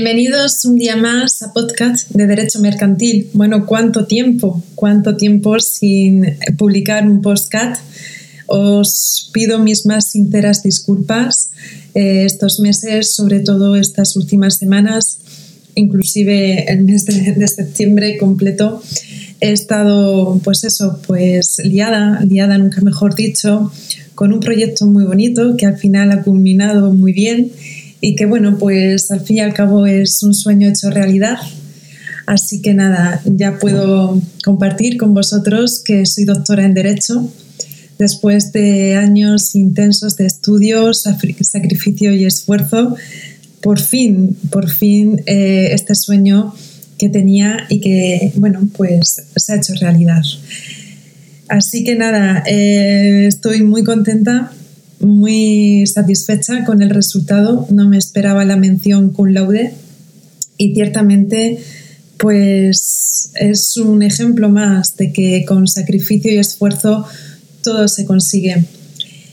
Bienvenidos un día más a podcast de Derecho Mercantil. Bueno, ¿cuánto tiempo? ¿Cuánto tiempo sin publicar un podcast? Os pido mis más sinceras disculpas. Eh, estos meses, sobre todo estas últimas semanas, inclusive el mes de, septiembre completo, he estado, pues eso, pues liada, liada nunca mejor dicho, con un proyecto muy bonito que al final ha culminado muy bien y que bueno, pues al fin y al cabo es un sueño hecho realidad. Así que nada, ya puedo compartir con vosotros que soy doctora en Derecho después de años intensos de estudios, sacrificio y esfuerzo, por fin, por fin eh, este sueño que tenía y que, bueno, pues se ha hecho realidad. Así que nada, eh, estoy muy contenta, muy satisfecha con el resultado. No me esperaba la mención cum laude y ciertamente pues es un ejemplo más de que con sacrificio y esfuerzo todo se consigue.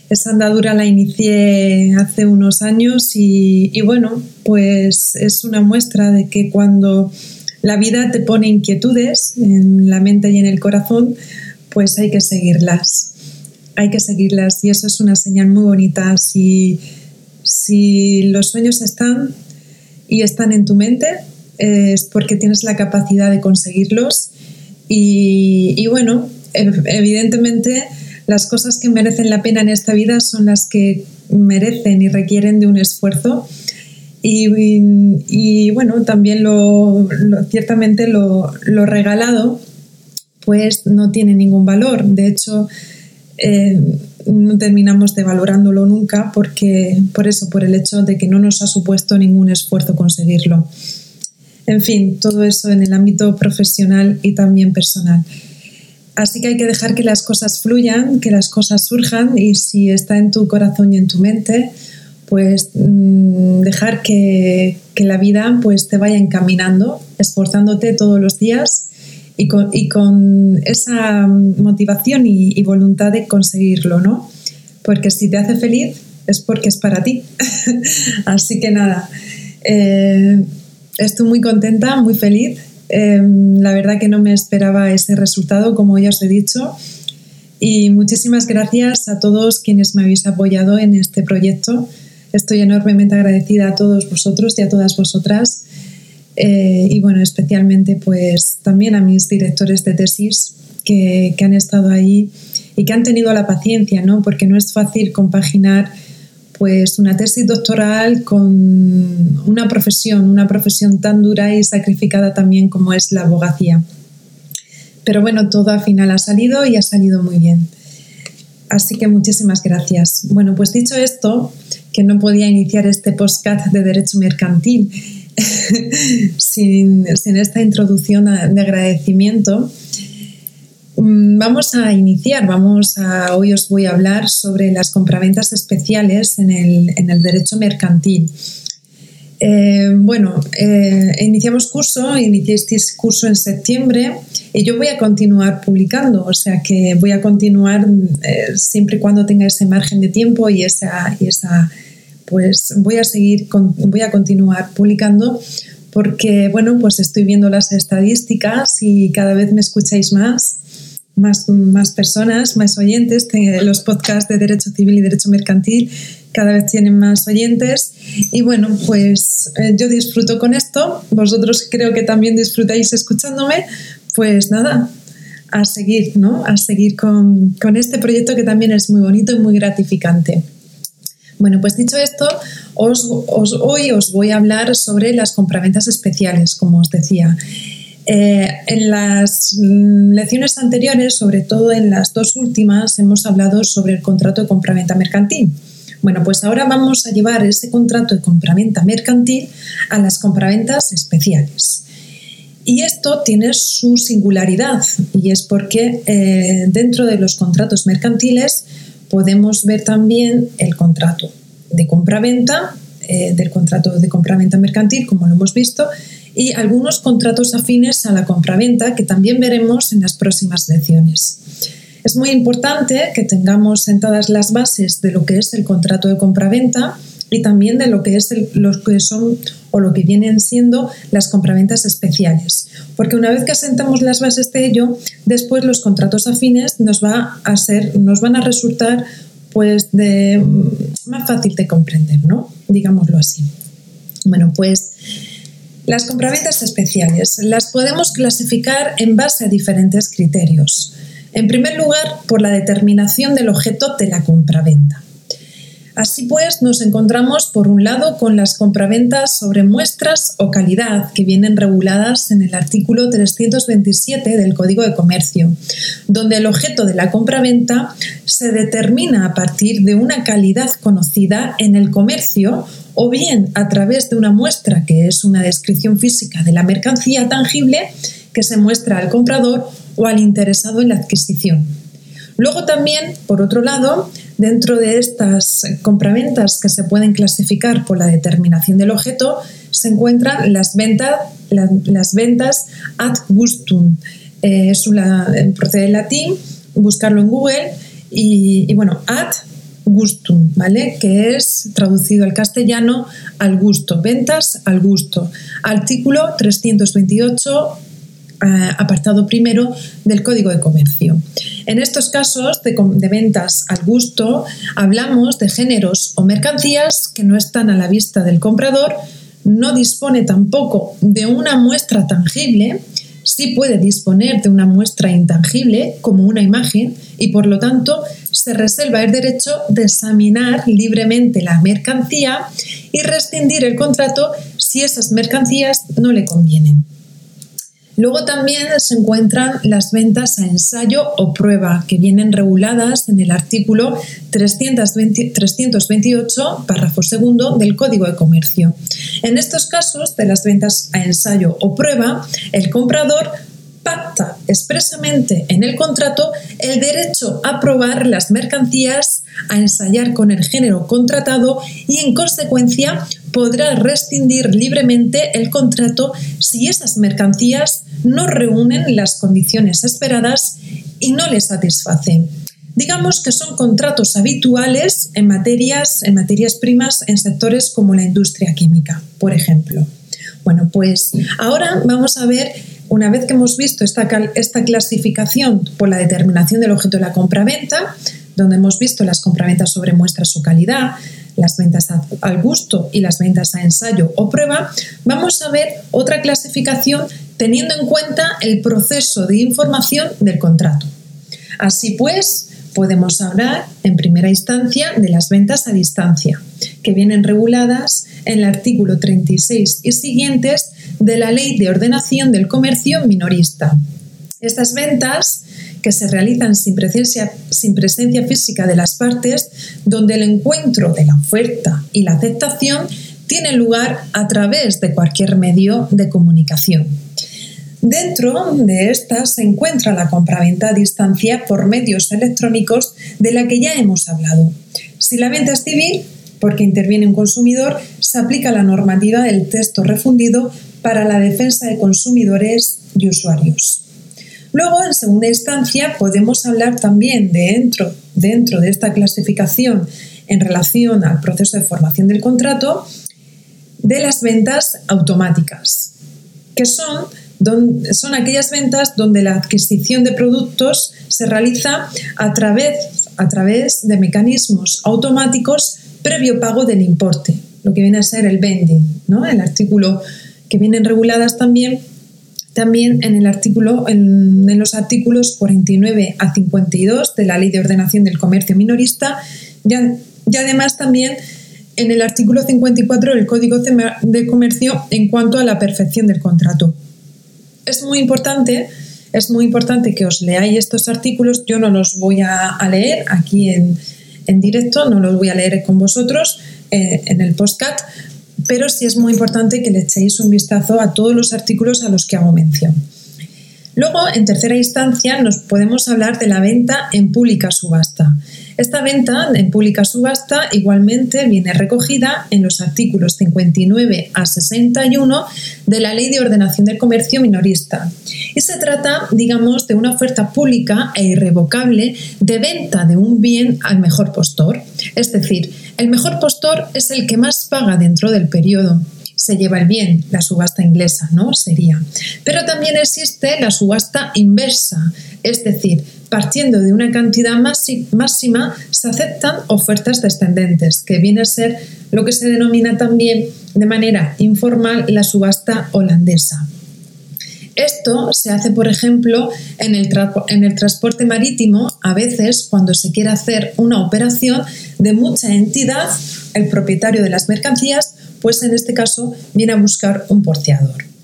Esa andadura la inicié hace unos años y, bueno, pues es una muestra de que cuando la vida te pone inquietudes en la mente y en el corazón, pues hay que seguirlas. Hay que seguirlas y eso es una señal muy bonita. Si, los sueños están y están en tu mente, es porque tienes la capacidad de conseguirlos. Y, y bueno, evidentemente las cosas que merecen la pena en esta vida son las que merecen y requieren de un esfuerzo. Y, bueno, también lo, ciertamente lo, regalado pues no tiene ningún valor. De hecho, eh, no terminamos de valorándolo nunca porque, por eso, por el hecho de que no nos ha supuesto ningún esfuerzo conseguirlo. En fin, todo eso en el ámbito profesional y también personal. Así que hay que dejar que las cosas fluyan, que las cosas surjan y si está en tu corazón y en tu mente, pues mm, dejar que, la vida pues te vaya encaminando, esforzándote todos los días y con, esa motivación y, voluntad de conseguirlo, ¿no? Porque si te hace feliz es porque es para ti. Así que nada, eh, estoy muy contenta, muy feliz Em, la verdad que no me esperaba ese resultado, como ya os he dicho. Y muchísimas gracias a todos quienes me habéis apoyado en este proyecto. Estoy enormemente agradecida a todos vosotros y a todas vosotras. Eh, y bueno, especialmente pues también a mis directores de tesis que, que han estado ahí y que han tenido la paciencia, ¿no? Porque no es fácil compaginar pues una tesis doctoral con una profesión, una profesión tan dura y sacrificada también como es la abogacía. Pero bueno, todo al final ha salido y ha salido muy bien. Así que muchísimas gracias. Bueno, pues dicho esto, que no podía iniciar este podcast de Derecho Mercantil sin, esta introducción de agradecimiento, Mm, vamos a iniciar, vamos a, hoy os voy a hablar sobre las compraventas especiales en el, derecho mercantil. Eh, bueno, eh, iniciamos curso, iniciasteis curso en septiembre y yo voy a continuar publicando, o sea que voy a continuar eh, siempre y cuando tenga ese margen de tiempo y esa, y esa pues voy a seguir, voy a continuar publicando porque, bueno, pues estoy viendo las estadísticas y cada vez me escucháis más más, más personas, más oyentes. Los podcasts de Derecho Civil y Derecho Mercantil cada vez tienen más oyentes. Y bueno, pues eh, yo disfruto con esto. Vosotros creo que también disfrutáis escuchándome. Pues nada, a seguir, ¿no? A seguir con, con este proyecto que también es muy bonito y muy gratificante. Bueno, pues dicho esto, hoy os voy a hablar sobre las compraventas especiales, como os decía. Eh, en las mm, lecciones anteriores, sobre todo en las dos últimas, hemos hablado sobre el contrato de compraventa mercantil. Bueno, pues ahora vamos a llevar ese contrato de compraventa mercantil a las compraventas especiales. Y esto tiene su singularidad y es porque eh, dentro de los contratos mercantiles podemos ver también el contrato de compraventa, eh, del contrato de compraventa mercantil, como lo hemos visto, y algunos contratos afines a la compraventa que también veremos en las próximas lecciones. Es muy importante que tengamos sentadas las bases de lo que es el contrato de compraventa y también de lo que, es lo que son o lo que vienen siendo las compraventas especiales. Porque una vez que asentamos las bases de ello, después los contratos afines nos, va a ser, nos van a resultar pues de, mm, más fácil de comprender, ¿no? Digámoslo así. Bueno, pues las compraventas especiales las podemos clasificar en base a diferentes criterios. En primer lugar, por la determinación del objeto de la compraventa. Así pues, nos encontramos por un lado con las compraventas sobre muestras o calidad que vienen reguladas en el artículo 327 del Código de Comercio, donde el objeto de la compraventa se determina a partir de una calidad conocida en el comercio o bien a través de una muestra que es una descripción física de la mercancía tangible que se muestra al comprador o al interesado en la adquisición. Luego también, por otro lado, dentro de estas compraventas que se pueden clasificar por la determinación del objeto, se encuentran las, ventas, las, ventas ad gustum. Eh, una, procede del latín, buscarlo en Google y, y bueno, ad gustum, ¿vale? Que es traducido al castellano al gusto, ventas al gusto. Artículo 328 eh, apartado primero del Código de Comercio. En estos casos de, de, ventas al gusto, hablamos de géneros o mercancías que no están a la vista del comprador, no dispone tampoco de una muestra tangible, sí puede disponer de una muestra intangible como una imagen y por lo tanto se reserva el derecho de examinar libremente la mercancía y rescindir el contrato si esas mercancías no le convienen. Luego también se encuentran las ventas a ensayo o prueba, que vienen reguladas en el artículo 328, párrafo segundo del Código de Comercio. En estos casos de las ventas a ensayo o prueba, el comprador pacta expresamente en el contrato el derecho a probar las mercancías, a ensayar con el género contratado y en consecuencia podrá rescindir libremente el contrato si esas mercancías no reúnen las condiciones esperadas y no le satisfacen. Digamos que son contratos habituales en materias, en materias primas en sectores como la industria química, por ejemplo. Bueno, pues ahora vamos a ver, una vez que hemos visto esta, esta clasificación por la determinación del objeto de la compraventa, donde hemos visto las compraventas sobre muestra su calidad, las ventas al gusto y las ventas a ensayo o prueba, vamos a ver otra clasificación teniendo en cuenta el proceso de información del contrato. Así pues, podemos hablar en primera instancia de las ventas a distancia, que vienen reguladas en el artículo 36 y siguientes de la Ley de Ordenación del Comercio Minorista. Estas ventas que se realizan sin presencia, física de las partes, donde el encuentro de la oferta y la aceptación tiene lugar a través de cualquier medio de comunicación. Dentro de esta se encuentra la compraventa a distancia por medios electrónicos de la que ya hemos hablado. Si la venta es civil, porque interviene un consumidor, se aplica la normativa del texto refundido para la defensa de consumidores y usuarios. Luego, en segunda instancia, podemos hablar también dentro, dentro de esta clasificación en relación al proceso de formación del contrato de las ventas automáticas, que son, son aquellas ventas donde la adquisición de productos se realiza a través, a través de mecanismos automáticos previo pago del importe, lo que viene a ser el vending, ¿no? el artículo que vienen reguladas también también en el artículo, en, los artículos 49 a 52 de la Ley de Ordenación del Comercio Minorista y, además también en el artículo 54 del Código de Comercio en cuanto a la perfección del contrato. Es muy importante, es muy importante que os leáis estos artículos. Yo no los voy a, leer aquí en, directo, no los voy a leer con vosotros eh, en el postcat, pero sí es muy importante que le echéis un vistazo a todos los artículos a los que hago mención. Luego, en tercera instancia, nos podemos hablar de la venta en pública subasta. Esta venta en pública subasta igualmente viene recogida en los artículos 59 a 61 de la Ley de Ordenación del Comercio Minorista. Y se trata, digamos, de una oferta pública e irrevocable de venta de un bien al mejor postor. Es decir, el mejor postor es el que más paga dentro del periodo se lleva el bien, la subasta inglesa, ¿no? Sería. Pero también existe la subasta inversa, es decir, partiendo de una cantidad máxima se aceptan ofertas descendentes, que viene a ser lo que se denomina también de manera informal la subasta holandesa. Esto se hace, por ejemplo, en el, transporte marítimo, a veces cuando se quiere hacer una operación de mucha entidad, el propietario de las mercancías, pues en este caso viene a buscar un porteador.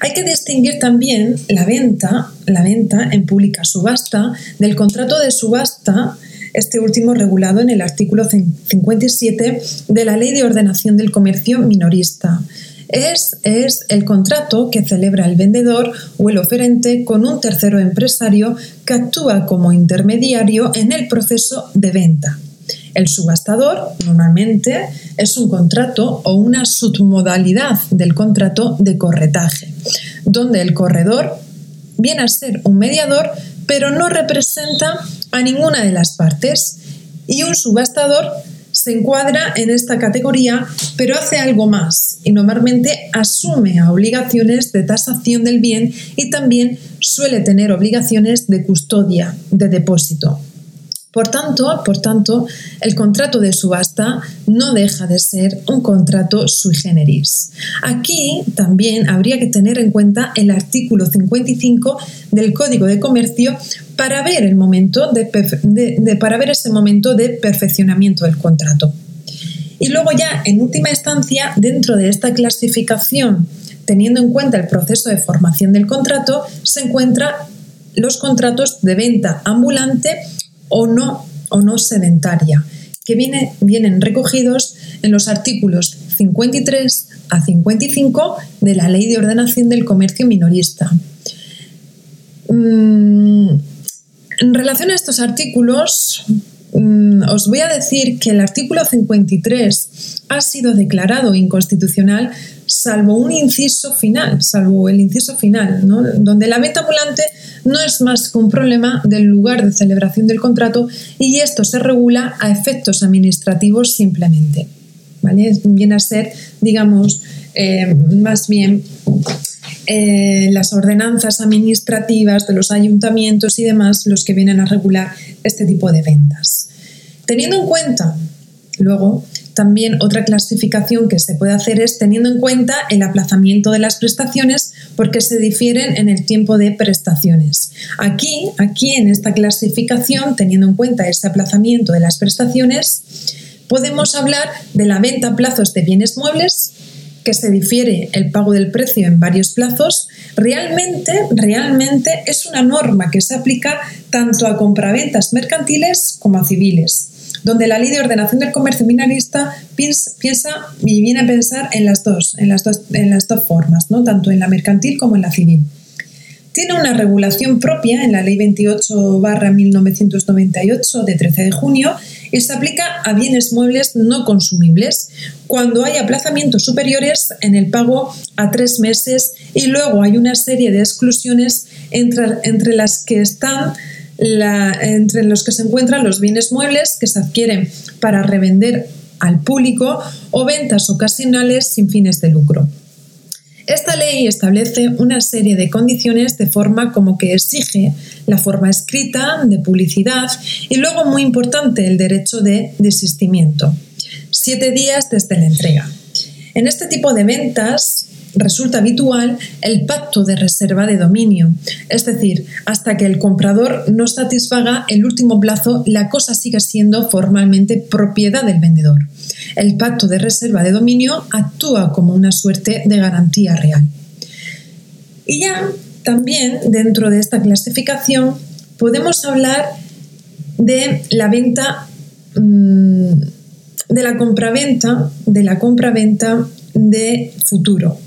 Hay que distinguir también la venta, la venta en pública subasta del contrato de subasta, este último regulado en el artículo 57 de la Ley de Ordenación del Comercio Minorista. Es, es, el contrato que celebra el vendedor o el oferente con un tercero empresario que actúa como intermediario en el proceso de venta. El subastador normalmente es un contrato o una submodalidad del contrato de corretaje, donde el corredor viene a ser un mediador, pero no representa a ninguna de las partes. Y un subastador se encuadra en esta categoría, pero hace algo más y normalmente asume obligaciones de tasación del bien y también suele tener obligaciones de custodia, de depósito. Por tanto, por tanto, el contrato de subasta no deja de ser un contrato sui generis. Aquí también habría que tener en cuenta el artículo 55 del Código de Comercio para ver, el momento de, para ver ese momento de perfeccionamiento del contrato. Y luego ya, en última instancia, dentro de esta clasificación, teniendo en cuenta el proceso de formación del contrato, se encuentran los contratos de venta ambulante o no, o no sedentaria, que viene, vienen recogidos en los artículos 53 a 55 de la Ley de Ordenación del Comercio Minorista. Mm, en relación a estos artículos, mm, os voy a decir que el artículo 53 ha sido declarado inconstitucional salvo un inciso final, salvo el inciso final, donde la venta ambulante no es más que un problema del lugar de celebración del contrato y esto se regula a efectos administrativos simplemente. ¿vale? Viene a ser, digamos, eh, más bien eh, las ordenanzas administrativas de los ayuntamientos y demás los que vienen a regular este tipo de ventas. Teniendo en cuenta, luego, también otra clasificación que se puede hacer es teniendo en cuenta el aplazamiento de las prestaciones porque se difieren en el tiempo de prestaciones. Aquí, aquí en esta clasificación, teniendo en cuenta ese aplazamiento de las prestaciones, podemos hablar de la venta a plazos de bienes muebles que se difiere el pago del precio en varios plazos, realmente, realmente es una norma que se aplica tanto a compraventas mercantiles como a civiles donde la ley de ordenación del comercio minorista piensa y viene a pensar en las dos, en las dos, en las dos formas, ¿no? tanto en la mercantil como en la civil. Tiene una regulación propia en la Ley 28-1998 de 13 de junio y se aplica a bienes muebles no consumibles cuando hay aplazamientos superiores en el pago a tres meses y luego hay una serie de exclusiones entre, las que están entre los que se encuentran los bienes muebles que se adquieren para revender al público o ventas ocasionales sin fines de lucro. Esta ley establece una serie de condiciones de forma como que exige la forma escrita de publicidad y luego, muy importante, el derecho de desistimiento. Siete días desde la entrega. En este tipo de ventas, resulta habitual el pacto de reserva de dominio, es decir, hasta que el comprador no satisfaga el último plazo, la cosa sigue siendo formalmente propiedad del vendedor. El pacto de reserva de dominio actúa como una suerte de garantía real. Y ya también dentro de esta clasificación podemos hablar de la venta mm, de la compraventa, de la compraventa de futuro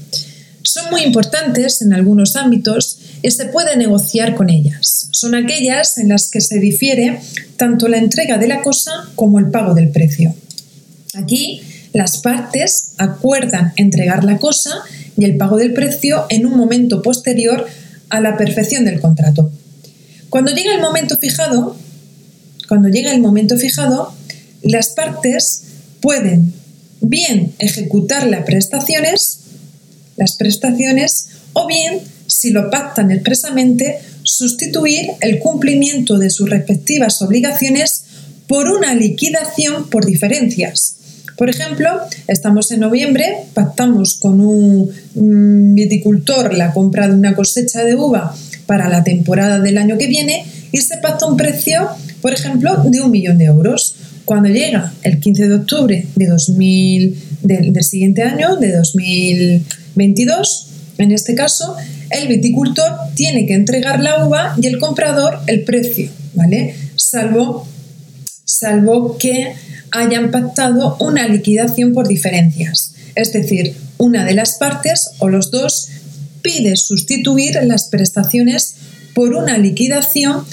son muy importantes en algunos ámbitos y se puede negociar con ellas. Son aquellas en las que se difiere tanto la entrega de la cosa como el pago del precio. Aquí las partes acuerdan entregar la cosa y el pago del precio en un momento posterior a la perfección del contrato. Cuando llega el momento fijado, cuando llega el momento fijado, las partes pueden bien ejecutar las prestaciones, las prestaciones, o bien, si lo pactan expresamente, sustituir el cumplimiento de sus respectivas obligaciones por una liquidación por diferencias. Por ejemplo, estamos en noviembre, pactamos con un viticultor la compra de una cosecha de uva para la temporada del año que viene y se pacta un precio, por ejemplo, de un millón de euros. Cuando llega el 15 de octubre de 2000, del, siguiente año, de 2022, en este caso, el viticultor tiene que entregar la uva y el comprador el precio, ¿vale? Salvo, salvo que hayan pactado una liquidación por diferencias. Es decir, una de las partes o los dos pide sustituir las prestaciones por una liquidación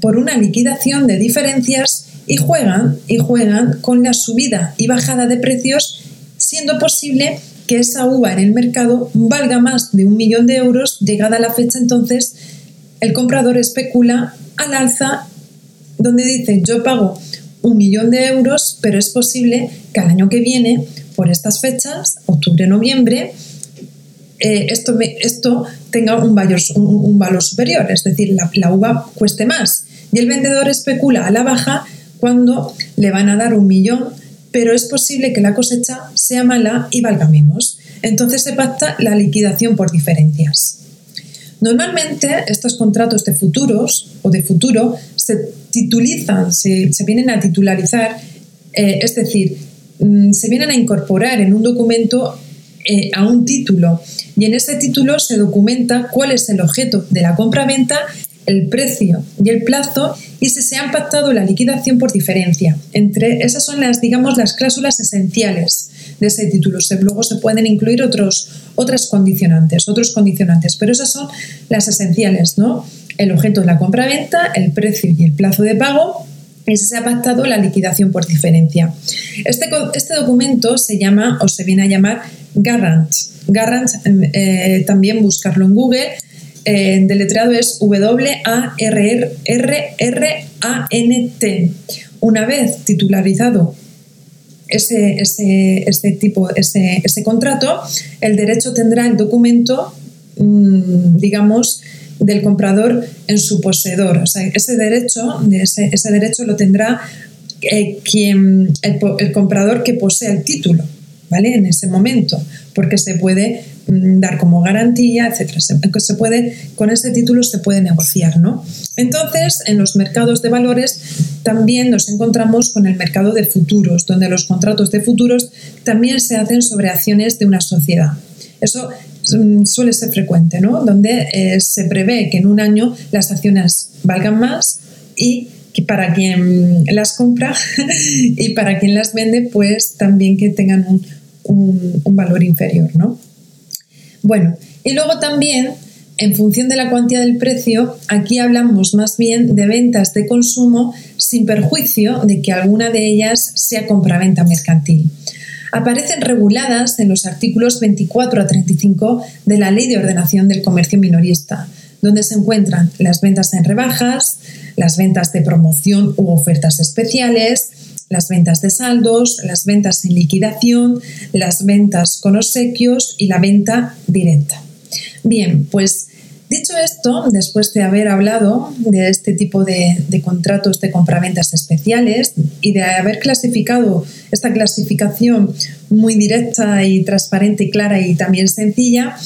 por una liquidación de diferencias y juegan y juegan con la subida y bajada de precios, siendo posible que esa uva en el mercado valga más de un millón de euros, llegada la fecha entonces el comprador especula al alza donde dice yo pago un millón de euros, pero es posible que al año que viene, por estas fechas, octubre-noviembre, eh, esto, esto tenga un valor, un, valor, superior, es decir, la, la uva cueste más. Y el vendedor especula a la baja cuando le van a dar un millón, pero es posible que la cosecha sea mala y valga menos. Entonces se pacta la liquidación por diferencias. Normalmente estos contratos de futuros o de futuro se titulizan, se, vienen a titularizar, eh, es decir, mm, se vienen a incorporar en un documento eh, a un título y en ese título se documenta cuál es el objeto de la compra-venta, el precio y el plazo y si se han pactado la liquidación por diferencia. Entre esas son las, digamos, las cláusulas esenciales de ese título. Luego se pueden incluir otros, otras condicionantes, otros condicionantes, pero esas son las esenciales, ¿no? El objeto de la compra-venta, el precio y el plazo de pago, y si se ha pactado la liquidación por diferencia. Este, este documento se llama o se viene a llamar Garant. Garant, eh, también buscarlo en Google, eh, deletreado es W-A-R-R-R-A-N-T. Una vez titularizado ese, ese, tipo, ese, ese, contrato, el derecho tendrá el documento, mm, digamos, del comprador en su poseedor. O sea, ese derecho, ese, ese derecho lo tendrá eh, quien, el, comprador que posea el título, ¿vale? En ese momento, porque se puede dar como garantía, etcétera. Se, puede, con ese título se puede negociar, ¿no? Entonces, en los mercados de valores también nos encontramos con el mercado de futuros, donde los contratos de futuros también se hacen sobre acciones de una sociedad. Eso mm, suele ser frecuente, ¿no? Donde eh, se prevé que en un año las acciones valgan más y que para quien las compra y para quien las vende, pues también que tengan un, un valor inferior, ¿no? Bueno, y luego también en función de la cuantía del precio, aquí hablamos más bien de ventas de consumo sin perjuicio de que alguna de ellas sea compraventa mercantil. Aparecen reguladas en los artículos 24 a 35 de la Ley de Ordenación del Comercio Minorista, donde se encuentran las ventas en rebajas, las ventas de promoción u ofertas especiales, las ventas de saldos, las ventas en liquidación, las ventas con obsequios y la venta directa. Bien, pues dicho esto, después de haber hablado de este tipo de, contratos de compraventas especiales y de haber clasificado esta clasificación muy directa y transparente y clara y también sencilla,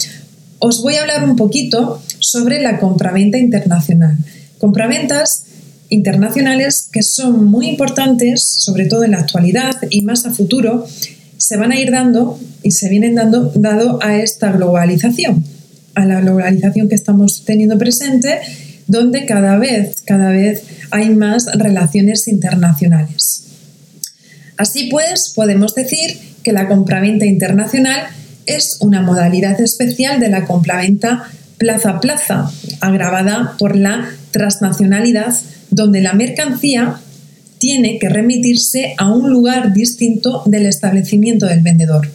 os voy a hablar un poquito sobre la compraventa internacional. Compraventas internacionales que son muy importantes, sobre todo en la actualidad y más a futuro, se van a ir dando y se vienen dando dado a esta globalización a la globalización que estamos teniendo presente, donde cada vez, cada vez hay más relaciones internacionales. Así pues, podemos decir que la compraventa internacional es una modalidad especial de la compraventa plaza a plaza, agravada por la transnacionalidad, donde la mercancía tiene que remitirse a un lugar distinto del establecimiento del vendedor,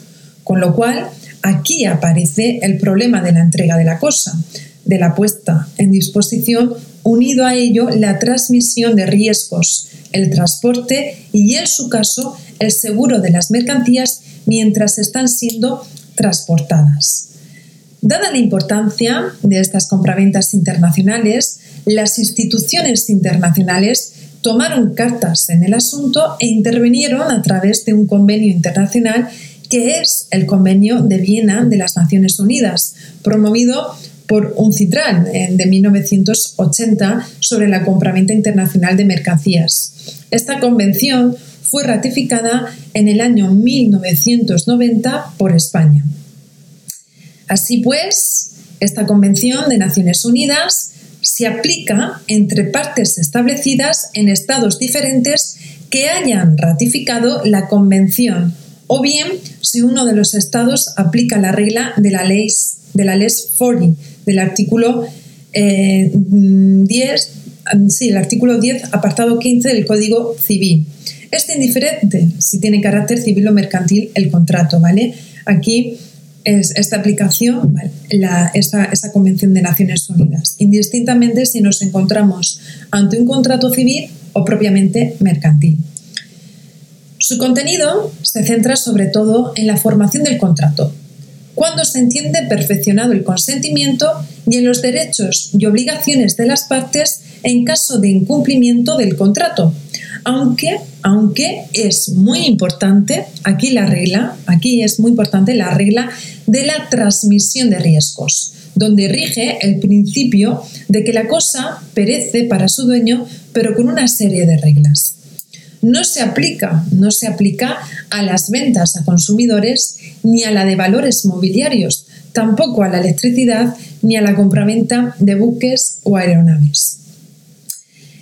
con lo cual Aquí aparece el problema de la entrega de la cosa, de la puesta en disposición, unido a ello la transmisión de riesgos, el transporte y, en su caso, el seguro de las mercancías mientras están siendo transportadas. Dada la importancia de estas compraventas internacionales, las instituciones internacionales tomaron cartas en el asunto e intervinieron a través de un convenio internacional que es el Convenio de Viena de las Naciones Unidas, promovido por un CITRAN de 1980 sobre la compraventa internacional de mercancías. Esta convención fue ratificada en el año 1990 por España. Así pues, esta Convención de Naciones Unidas se aplica entre partes establecidas en estados diferentes que hayan ratificado la Convención o bien si uno de los estados aplica la regla de la ley de la ley 40 del artículo 10 eh, sí, el artículo 10 apartado 15 del Código Civil. Es indiferente si tiene carácter civil o mercantil el contrato, ¿vale? Aquí es esta aplicación, esa, Convención de Naciones Unidas, indistintamente si nos encontramos ante un contrato civil o propiamente mercantil. Su contenido se centra sobre todo en la formación del contrato, cuando se entiende perfeccionado el consentimiento y en los derechos y obligaciones de las partes en caso de incumplimiento del contrato, aunque, aunque es muy importante, aquí la regla, aquí es muy importante la regla de la transmisión de riesgos, donde rige el principio de que la cosa perece para su dueño, pero con una serie de reglas. No se aplica, no se aplica a las ventas a consumidores ni a la de valores mobiliarios, tampoco a la electricidad ni a la compraventa de buques o aeronaves.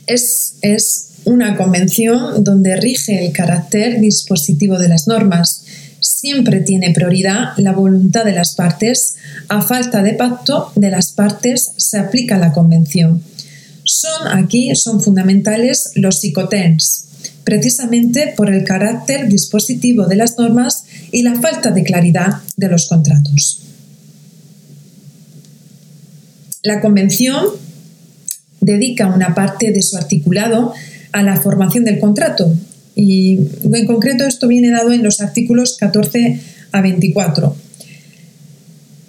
Es, es una convención donde rige el carácter dispositivo de las normas. Siempre tiene prioridad la voluntad de las partes. A falta de pacto de las partes se aplica la convención. Son aquí son fundamentales los psicotens, precisamente por el carácter dispositivo de las normas y la falta de claridad de los contratos. La convención dedica una parte de su articulado a la formación del contrato. Y en concreto esto viene dado en los artículos 14 a 24.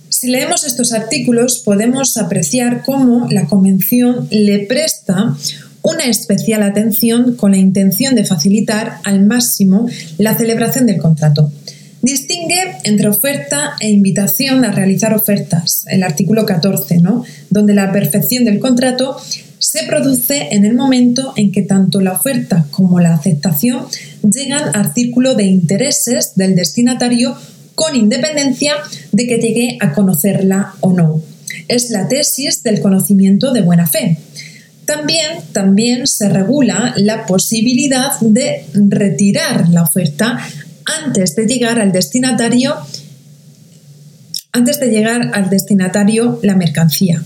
Si leemos estos artículos podemos apreciar cómo la Convención le presta una especial atención con la intención de facilitar al máximo la celebración del contrato. Distingue entre oferta e invitación a realizar ofertas, el artículo 14, ¿no? donde la perfección del contrato se produce en el momento en que tanto la oferta como la aceptación llegan al círculo de intereses del destinatario con independencia de que llegue a conocerla o no. Es la tesis del conocimiento de buena fe. También, también se regula la posibilidad de retirar la oferta antes de llegar al destinatario antes de llegar al destinatario la mercancía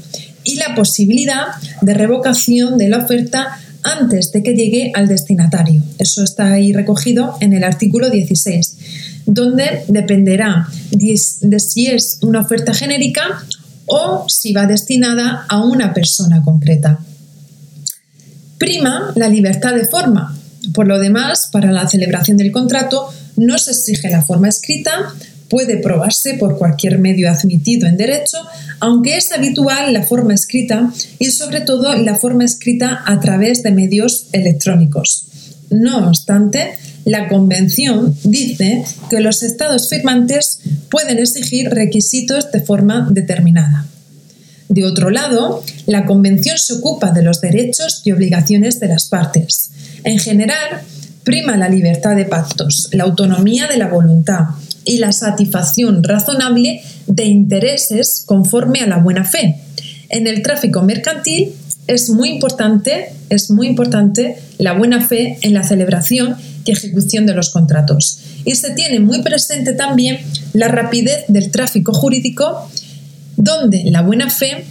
y la posibilidad de revocación de la oferta antes de que llegue al destinatario. Eso está ahí recogido en el artículo 16, donde dependerá de si es una oferta genérica o si va destinada a una persona concreta. Prima la libertad de forma. Por lo demás, para la celebración del contrato no se exige la forma escrita, puede probarse por cualquier medio admitido en derecho, aunque es habitual la forma escrita y sobre todo la forma escrita a través de medios electrónicos. No obstante, la Convención dice que los estados firmantes pueden exigir requisitos de forma determinada. De otro lado, la Convención se ocupa de los derechos y obligaciones de las partes. En general, prima la libertad de pactos, la autonomía de la voluntad, y la satisfacción razonable de intereses conforme a la buena fe. En el tráfico mercantil es muy importante, es muy importante la buena fe en la celebración y ejecución de los contratos. Y se tiene muy presente también la rapidez del tráfico jurídico, donde la buena fe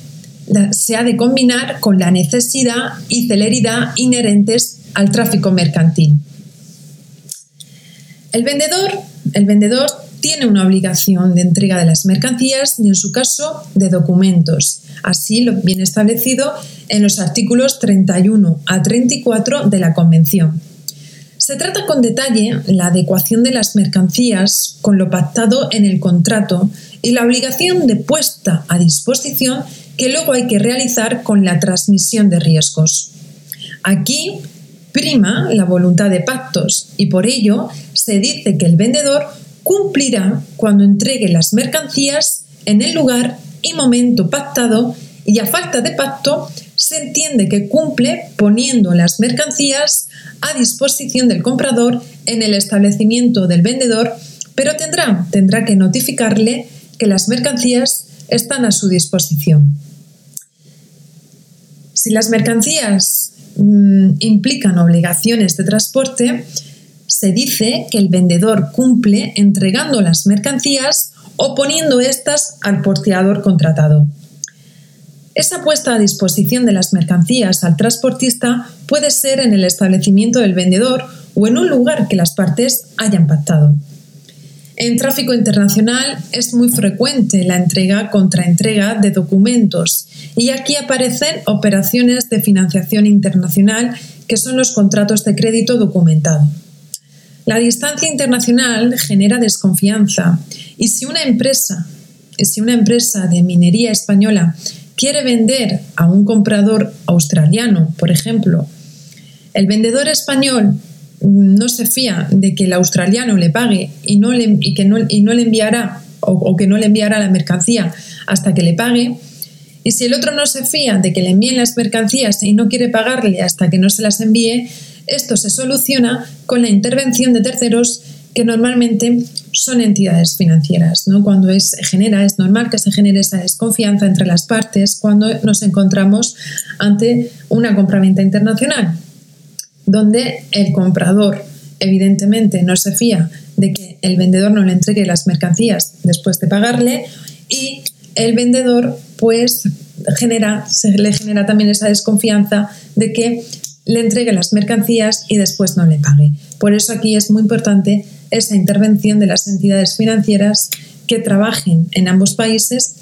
se ha de combinar con la necesidad y celeridad inherentes al tráfico mercantil. El vendedor, el vendedor tiene una obligación de entrega de las mercancías y en su caso de documentos. Así lo viene establecido en los artículos 31 a 34 de la Convención. Se trata con detalle la adecuación de las mercancías con lo pactado en el contrato y la obligación de puesta a disposición que luego hay que realizar con la transmisión de riesgos. Aquí prima la voluntad de pactos y por ello se dice que el vendedor cumplirá cuando entregue las mercancías en el lugar y momento pactado y a falta de pacto se entiende que cumple poniendo las mercancías a disposición del comprador en el establecimiento del vendedor, pero tendrá, tendrá que notificarle que las mercancías están a su disposición. Si las mercancías mm, implican obligaciones de transporte, se dice que el vendedor cumple entregando las mercancías o poniendo estas al porteador contratado. Esa puesta a disposición de las mercancías al transportista puede ser en el establecimiento del vendedor o en un lugar que las partes hayan pactado. En tráfico internacional es muy frecuente la entrega contra entrega de documentos y aquí aparecen operaciones de financiación internacional que son los contratos de crédito documentado. La distancia internacional genera desconfianza. Y si una empresa, si una empresa de minería española quiere vender a un comprador australiano, por ejemplo, el vendedor español no se fía de que el australiano le pague y que no le enviará o, que no le enviará la mercancía hasta que le pague, y si el otro no se fía de que le envíen las mercancías y no quiere pagarle hasta que no se las envíe, esto se soluciona con la intervención de terceros que normalmente son entidades financieras. ¿no? Cuando es, genera, es normal que se genere esa desconfianza entre las partes cuando nos encontramos ante una compraventa internacional, donde el comprador evidentemente no se fía de que el vendedor no le entregue las mercancías después de pagarle y el vendedor pues genera, se le genera también esa desconfianza de que le entregue las mercancías y después no le pague. Por eso aquí es muy importante esa intervención de las entidades financieras que trabajen en ambos países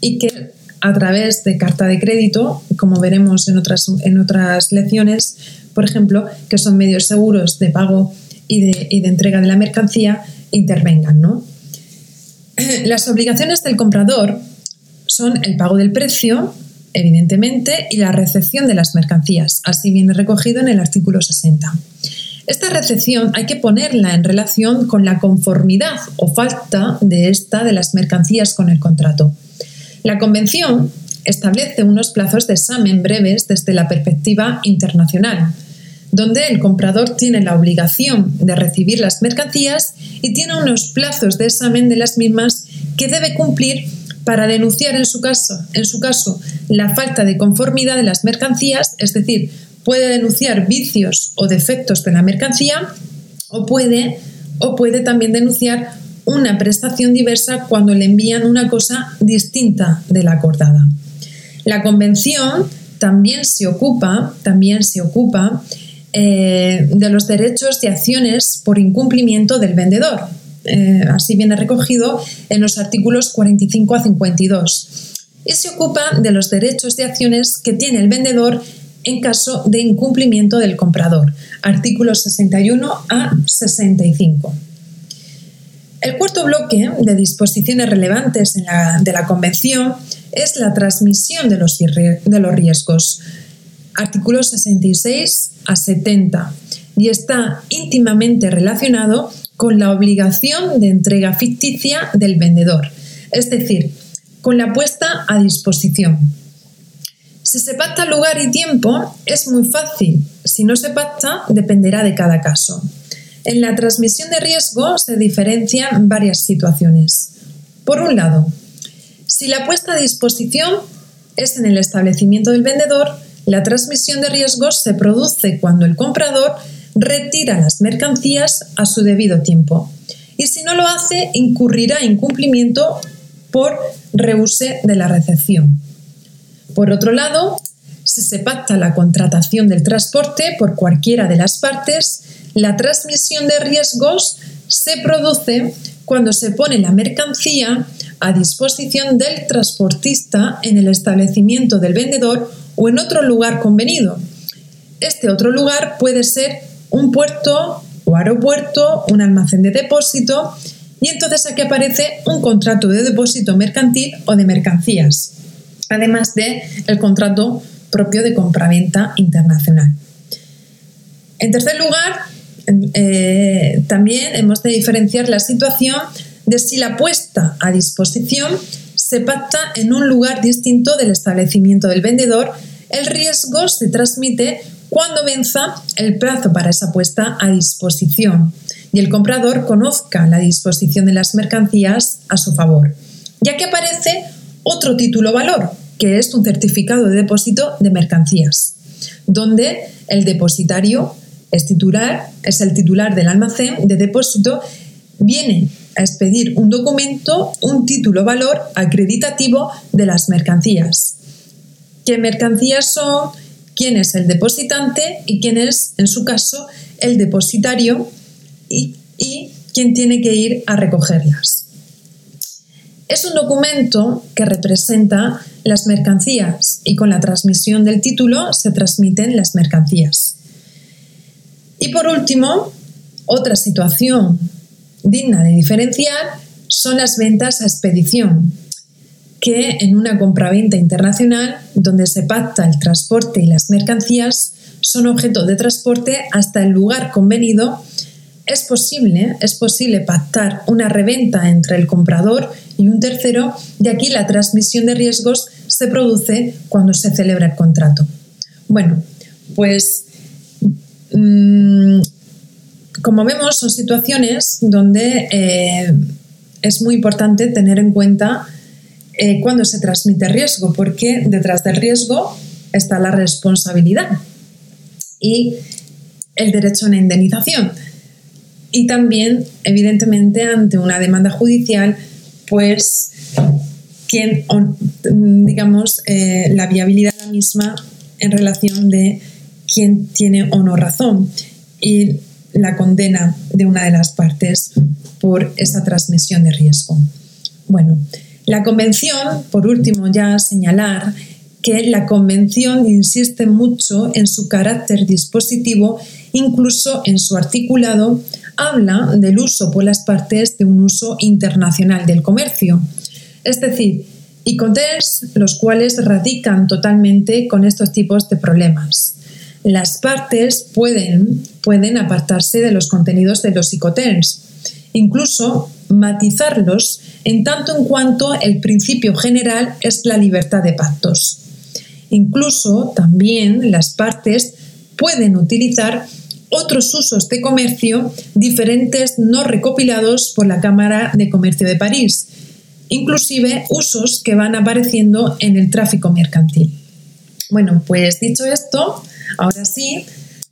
y que a través de carta de crédito, como veremos en otras, en otras lecciones, por ejemplo, que son medios seguros de pago y de, y de entrega de la mercancía, intervengan. ¿no? Las obligaciones del comprador son el pago del precio, evidentemente, y la recepción de las mercancías. Así viene recogido en el artículo 60. Esta recepción hay que ponerla en relación con la conformidad o falta de esta de las mercancías con el contrato. La Convención establece unos plazos de examen breves desde la perspectiva internacional, donde el comprador tiene la obligación de recibir las mercancías y tiene unos plazos de examen de las mismas que debe cumplir para denunciar en su caso, en su caso la falta de conformidad de las mercancías, es decir, puede denunciar vicios o defectos de la mercancía o puede, o puede también denunciar una prestación diversa cuando le envían una cosa distinta de la acordada. La convención también se ocupa, también se ocupa eh, de los derechos de acciones por incumplimiento del vendedor. Eh, así viene recogido en los artículos 45 a 52. Y se ocupa de los derechos de acciones que tiene el vendedor en caso de incumplimiento del comprador. Artículos 61 a 65. El cuarto bloque de disposiciones relevantes de la Convención es la transmisión de los, de los riesgos. Artículos 66 a 70. Y está íntimamente relacionado con la obligación de entrega ficticia del vendedor, es decir, con la puesta a disposición. Si se pacta lugar y tiempo, es muy fácil. Si no se pacta, dependerá de cada caso. En la transmisión de riesgo se diferencian varias situaciones. Por un lado, si la puesta a disposición es en el establecimiento del vendedor, la transmisión de riesgos se produce cuando el comprador retira las mercancías a su debido tiempo. Y si no lo hace, incurrirá incumplimiento por rehuse de la recepción. Por otro lado, si se pacta la contratación del transporte por cualquiera de las partes, la transmisión de riesgos se produce cuando se pone la mercancía a disposición del transportista en el establecimiento del vendedor o en otro lugar convenido. Este otro lugar puede ser un puerto o aeropuerto, un almacén de depósito y entonces aquí aparece un contrato de depósito mercantil o de mercancías, además de el contrato propio de compraventa internacional. En tercer lugar, eh, también hemos de diferenciar la situación de si la puesta a disposición se pacta en un lugar distinto del establecimiento del vendedor, el riesgo se transmite cuando venza el plazo para esa puesta a disposición y el comprador conozca la disposición de las mercancías a su favor, ya que aparece otro título valor, que es un certificado de depósito de mercancías, donde el depositario es titular, es el titular del almacén de depósito, viene a expedir un documento, un título valor acreditativo de las mercancías. ¿Qué mercancías son? ¿Quién es el depositante y quién es, en su caso, el depositario y, quién tiene que ir a recogerlas? Es un documento que representa las mercancías y con la transmisión del título se transmiten las mercancías. Y por último, otra situación digna de diferenciar son las ventas a expedición, que en una compraventa internacional, donde se pacta el transporte y las mercancías son objeto de transporte hasta el lugar convenido, es posible, es posible pactar una reventa entre el comprador y un tercero, y aquí la transmisión de riesgos se produce cuando se celebra el contrato. Bueno, pues mm, como vemos, son situaciones donde eh, es muy importante tener en cuenta eh, cuando se transmite riesgo, porque detrás del riesgo está la responsabilidad y el derecho a una indemnización. Y también, evidentemente, ante una demanda judicial, pues quien, digamos, eh, la viabilidad la misma en relación de quién tiene o no razón. Y la condena de una de las partes por esa transmisión de riesgo. Bueno, la Convención, por último, ya señalar que la Convención insiste mucho en su carácter dispositivo, incluso en su articulado habla del uso por las partes de un uso internacional del comercio, es decir, ICOTES, los cuales radican totalmente con estos tipos de problemas. Las partes pueden, pueden apartarse de los contenidos de los psicoterms, incluso matizarlos en tanto en cuanto el principio general es la libertad de pactos. Incluso también las partes pueden utilizar otros usos de comercio diferentes no recopilados por la Cámara de Comercio de París, inclusive usos que van apareciendo en el tráfico mercantil. Bueno, pues dicho esto, Ahora sí,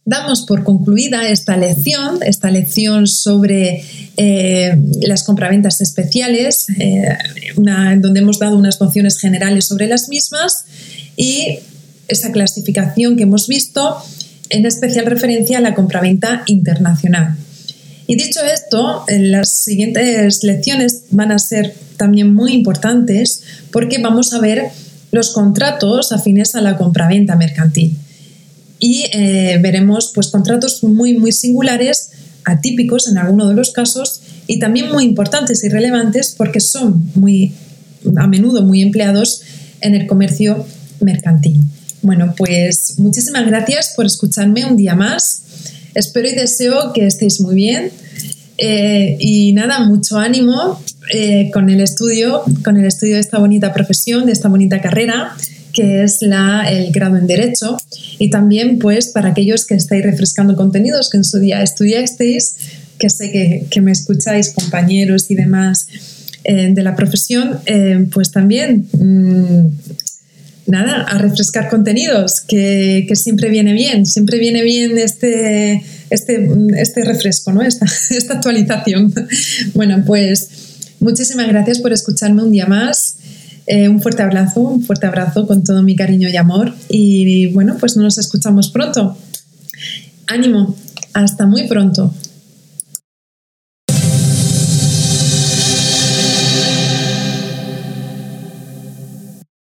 damos por concluida esta lección, esta lección sobre eh, las compraventas especiales, eh, donde hemos dado unas nociones generales sobre las mismas y esa clasificación que hemos visto, en especial referencia a la compraventa internacional. Y dicho esto, las siguientes lecciones van a ser también muy importantes porque vamos a ver los contratos afines a la compraventa mercantil y eh, veremos pues, contratos muy, muy singulares, atípicos en alguno de los casos y también muy importantes y relevantes porque son muy, a menudo muy empleados en el comercio mercantil. Bueno, pues muchísimas gracias por escucharme un día más. Espero y deseo que estéis muy bien. Eh, y nada, mucho ánimo eh, con el estudio, con el estudio de esta bonita profesión, de esta bonita carrera que es la, el grado en Derecho, y también pues para aquellos que estáis refrescando contenidos que en su día estudiasteis, que sé que, me escucháis, compañeros y demás eh, de la profesión, eh, pues también mm, nada, a refrescar contenidos, que, siempre viene bien, siempre viene bien este, este, este refresco, ¿no? esta, esta actualización. Bueno, pues muchísimas gracias por escucharme un día más. Eh, un fuerte abrazo, un fuerte abrazo con todo mi cariño y amor. Y bueno, pues nos escuchamos pronto. Ánimo, hasta muy pronto.